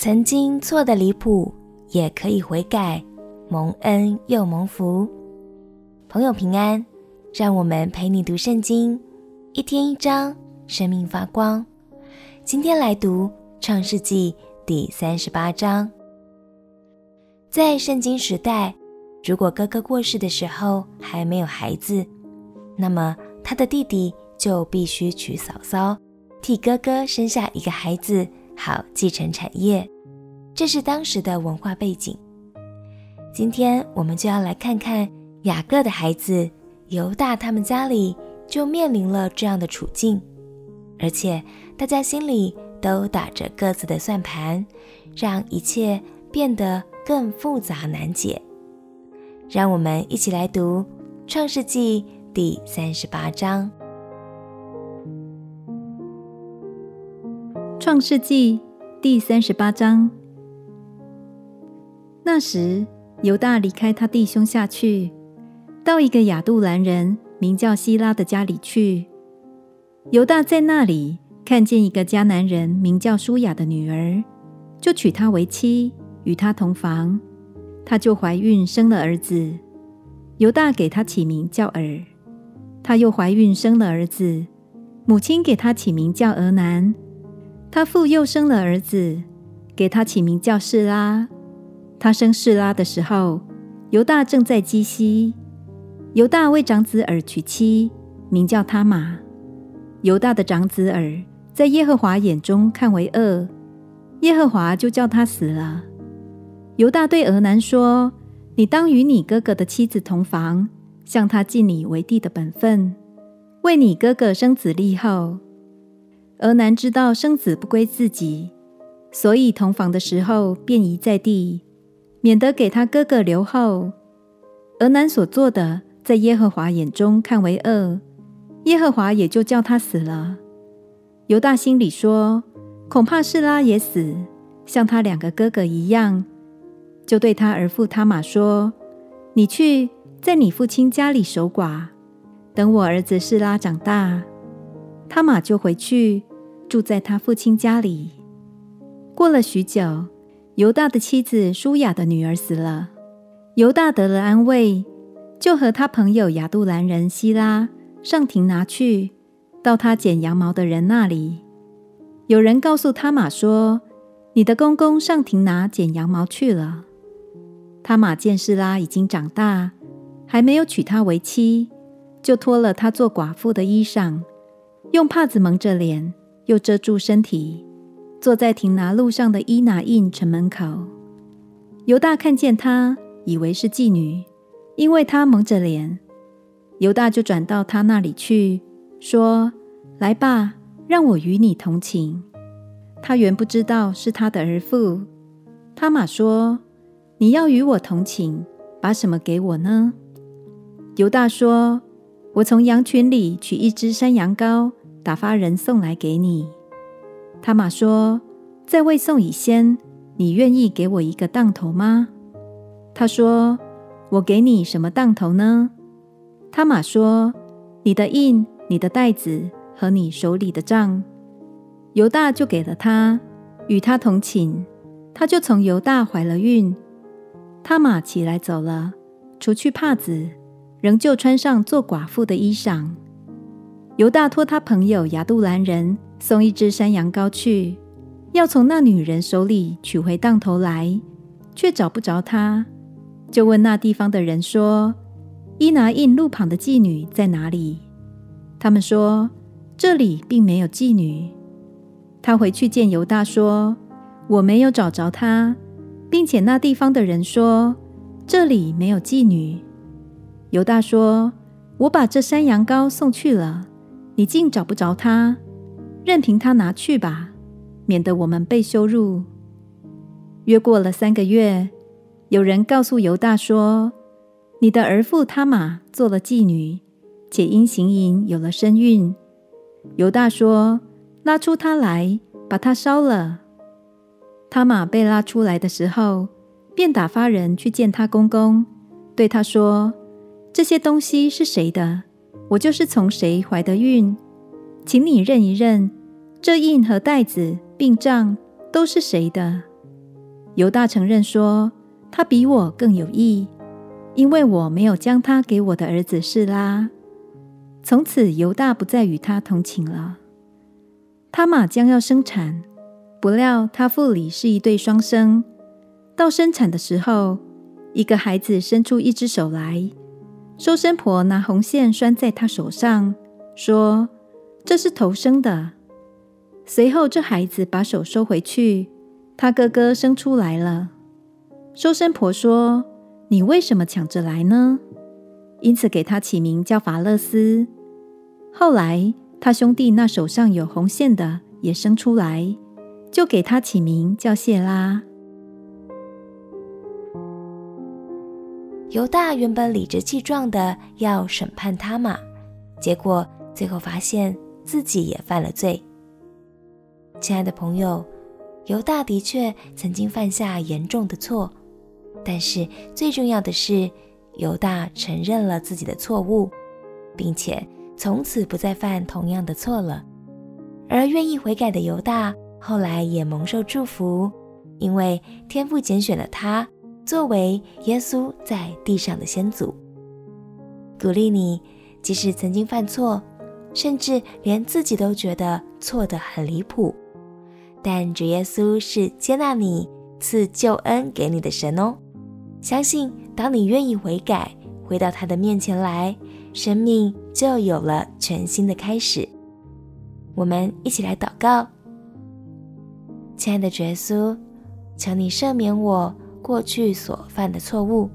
曾经错得离谱，也可以悔改，蒙恩又蒙福。朋友平安，让我们陪你读圣经，一天一章，生命发光。今天来读创世纪第三十八章。在圣经时代，如果哥哥过世的时候还没有孩子，那么他的弟弟就必须娶嫂嫂，替哥哥生下一个孩子，好继承产业。这是当时的文化背景。今天我们就要来看看雅各的孩子犹大，他们家里就面临了这样的处境，而且大家心里都打着各自的算盘，让一切变得更复杂难解。让我们一起来读《创世纪》第三十八章。《创世纪》第三十八章。那时，犹大离开他弟兄下去，到一个亚杜兰人名叫希拉的家里去。犹大在那里看见一个迦南人名叫舒雅的女儿，就娶她为妻，与她同房。她就怀孕生了儿子。犹大给他起名叫珥。她又怀孕生了儿子，母亲给他起名叫俄南。她父又生了儿子，给他起名叫示拉。他生示拉的时候，犹大正在基西。犹大为长子珥娶妻，名叫他玛。犹大的长子珥在耶和华眼中看为恶，耶和华就叫他死了。犹大对俄南说：“你当与你哥哥的妻子同房，向他尽你为弟的本分，为你哥哥生子立后。”俄南知道生子不归自己，所以同房的时候便遗在地。免得给他哥哥留后。俄南所做的，在耶和华眼中看为恶，耶和华也就叫他死了。犹大心里说：恐怕示拉也死，像他两个哥哥一样，就对他儿父他玛说：“你去在你父亲家里守寡，等我儿子示拉长大，他玛就回去住在他父亲家里。”过了许久。犹大的妻子舒雅的女儿死了，犹大得了安慰，就和他朋友亚杜兰人希拉上亭拿去，到他剪羊毛的人那里。有人告诉他马说：“你的公公上亭拿剪羊毛去了。”他马见示拉已经长大，还没有娶她为妻，就脱了她做寡妇的衣裳，用帕子蒙着脸，又遮住身体。坐在亭拿路上的伊拿印城门口，犹大看见她，以为是妓女，因为她蒙着脸。犹大就转到她那里去，说：“来吧，让我与你同寝。”她原不知道是他的儿妇。他玛说：“你要与我同寝，把什么给我呢？”犹大说：“我从羊群里取一只山羊羔，打发人送来给你。”他玛说：“在未送以先，你愿意给我一个当头吗？”他说：“我给你什么当头呢？”他玛说：“你的印、你的袋子和你手里的杖。”犹大就给了他，与他同寝，他就从犹大怀了孕。他玛起来走了，除去帕子，仍旧穿上做寡妇的衣裳。犹大托他朋友亚杜兰人。送一只山羊羔去，要从那女人手里取回当头来，却找不着她，就问那地方的人说：“伊拿印路旁的妓女在哪里？”他们说：“这里并没有妓女。”他回去见犹大说：“我没有找着她，并且那地方的人说这里没有妓女。”犹大说：“我把这山羊羔送去了，你竟找不着她。”任凭他拿去吧，免得我们被羞辱。约过了三个月，有人告诉犹大说：“你的儿父他玛做了妓女，且因行淫有了身孕。”犹大说：“拉出他来，把他烧了。”他玛被拉出来的时候，便打发人去见他公公，对他说：“这些东西是谁的？我就是从谁怀的孕，请你认一认。”这印和袋子并杖都是谁的？犹大承认说：“他比我更有义，因为我没有将他给我的儿子示拉。”从此，犹大不再与他同寝了。他玛将要生产，不料他腹里是一对双生。到生产的时候，一个孩子伸出一只手来，收生婆拿红线拴在他手上，说：“这是头生的。”随后，这孩子把手收回去，他哥哥生出来了。收生婆说：“你为什么抢着来呢？”因此给他起名叫法勒斯。后来他兄弟那手上有红线的也生出来，就给他起名叫谢拉。犹大原本理直气壮的要审判他嘛，结果最后发现自己也犯了罪。亲爱的朋友，犹大的确曾经犯下严重的错，但是最重要的是，犹大承认了自己的错误，并且从此不再犯同样的错了。而愿意悔改的犹大，后来也蒙受祝福，因为天父拣选了他，作为耶稣在地上的先祖。鼓励你，即使曾经犯错，甚至连自己都觉得错得很离谱。但主耶稣是接纳你、赐救恩给你的神哦。相信当你愿意悔改，回到他的面前来，生命就有了全新的开始。我们一起来祷告：亲爱的主耶稣，求你赦免我过去所犯的错误，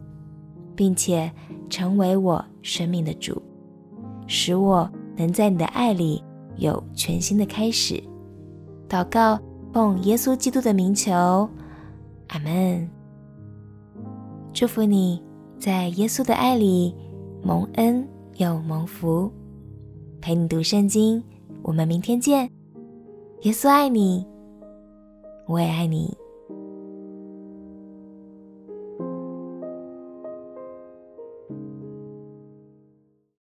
并且成为我生命的主，使我能在你的爱里有全新的开始。祷告。奉耶稣基督的名求，阿门。祝福你在耶稣的爱里蒙恩又蒙福。陪你读圣经，我们明天见。耶稣爱你，我也爱你。